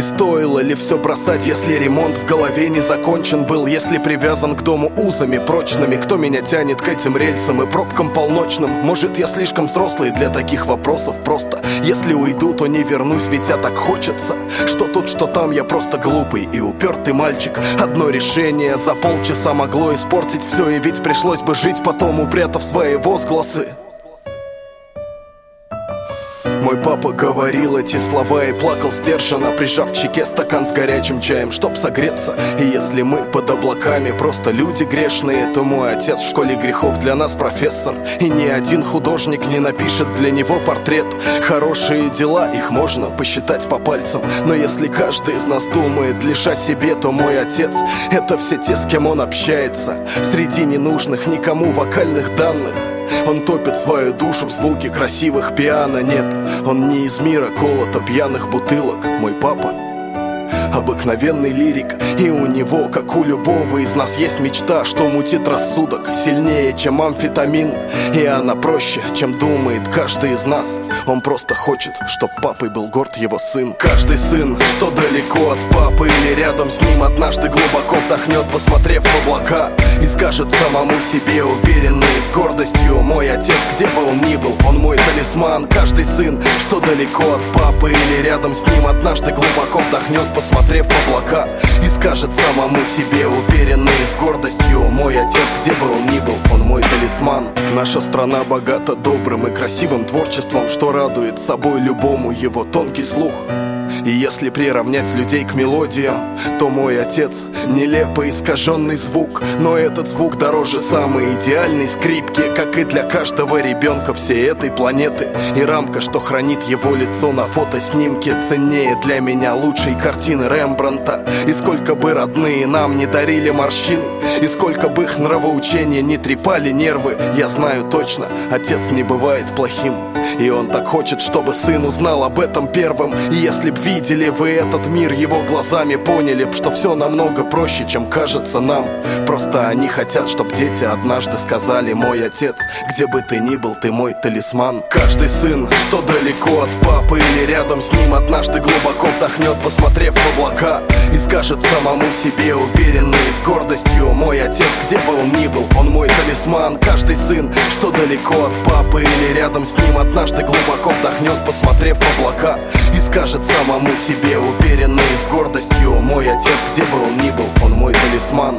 И стоило ли все бросать, если ремонт в голове не закончен был Если привязан к дому узами прочными Кто меня тянет к этим рельсам и пробкам полночным? Может я слишком взрослый для таких вопросов? Просто если уйду, то не вернусь, ведь я так хочется Что тут, что там, я просто глупый и упертый мальчик. Одно решение за полчаса могло испортить все И ведь пришлось бы жить потом, упрятав свои возгласы мой папа говорил эти слова и плакал сдержанно Прижав к щеке стакан с горячим чаем, чтоб согреться. И если мы под облаками просто люди грешные То мой отец в школе грехов для нас профессор. И ни один художник не напишет для него портрет. Хорошие дела, их можно посчитать по пальцам. Но если каждый из нас думает лишь о себе, то мой отец Это все те, с кем он общается. Среди ненужных никому вокальных данных он топит свою душу в звуке красивых пиано. Нет, он не из мира колота пьяных бутылок. Мой папа Обыкновенный лирик И у него, как у любого из нас Есть мечта, что мутит рассудок Сильнее, чем амфетамин. И она проще, чем думает каждый из нас. Он просто хочет, чтоб папой был горд его сын. Каждый сын, что далеко от папы Или рядом с ним однажды глубоко вдохнет Посмотрев в облака И скажет самому себе уверенно с гордостью Мой отец, где бы он ни был, он мой талисман Каждый сын, что далеко от папы Или рядом с ним однажды глубоко вдохнет Посмотрев в облака И скажет самому себе уверенно с гордостью Мой отец, где бы он ни был, он мой талисман Наша страна богата добрым и красивым творчеством Что радует собой любому его тонкий слух и если приравнять людей к мелодиям, то мой отец — нелепо искаженный звук, но этот звук дороже самой идеальной скрипки, как и для каждого ребенка всей этой планеты. И рамка, что хранит его лицо на фотоснимке, ценнее для меня лучшей картины Рембранта. И сколько бы родные нам не дарили морщин, и сколько бы их нравоучения не трепали нервы, я знаю точно, отец не бывает плохим. И он так хочет, чтобы сын узнал об этом первым И если б видели вы этот мир его глазами Поняли б, что все намного проще, чем кажется нам. Просто они хотят, чтобы дети однажды сказали Мой отец, где бы ты ни был, ты мой талисман Каждый сын, что далеко от папы Или рядом с ним однажды глубоко вдохнет Посмотрев в облака И скажет самому себе уверенно и с гордостью Мой отец, где бы он ни был, он мой талисман Каждый сын, что далеко от папы Или рядом с ним однажды глубоко вдохнет, посмотрев в облака И скажет самому себе уверенно и с гордостью. Мой отец, где бы он ни был, он мой талисман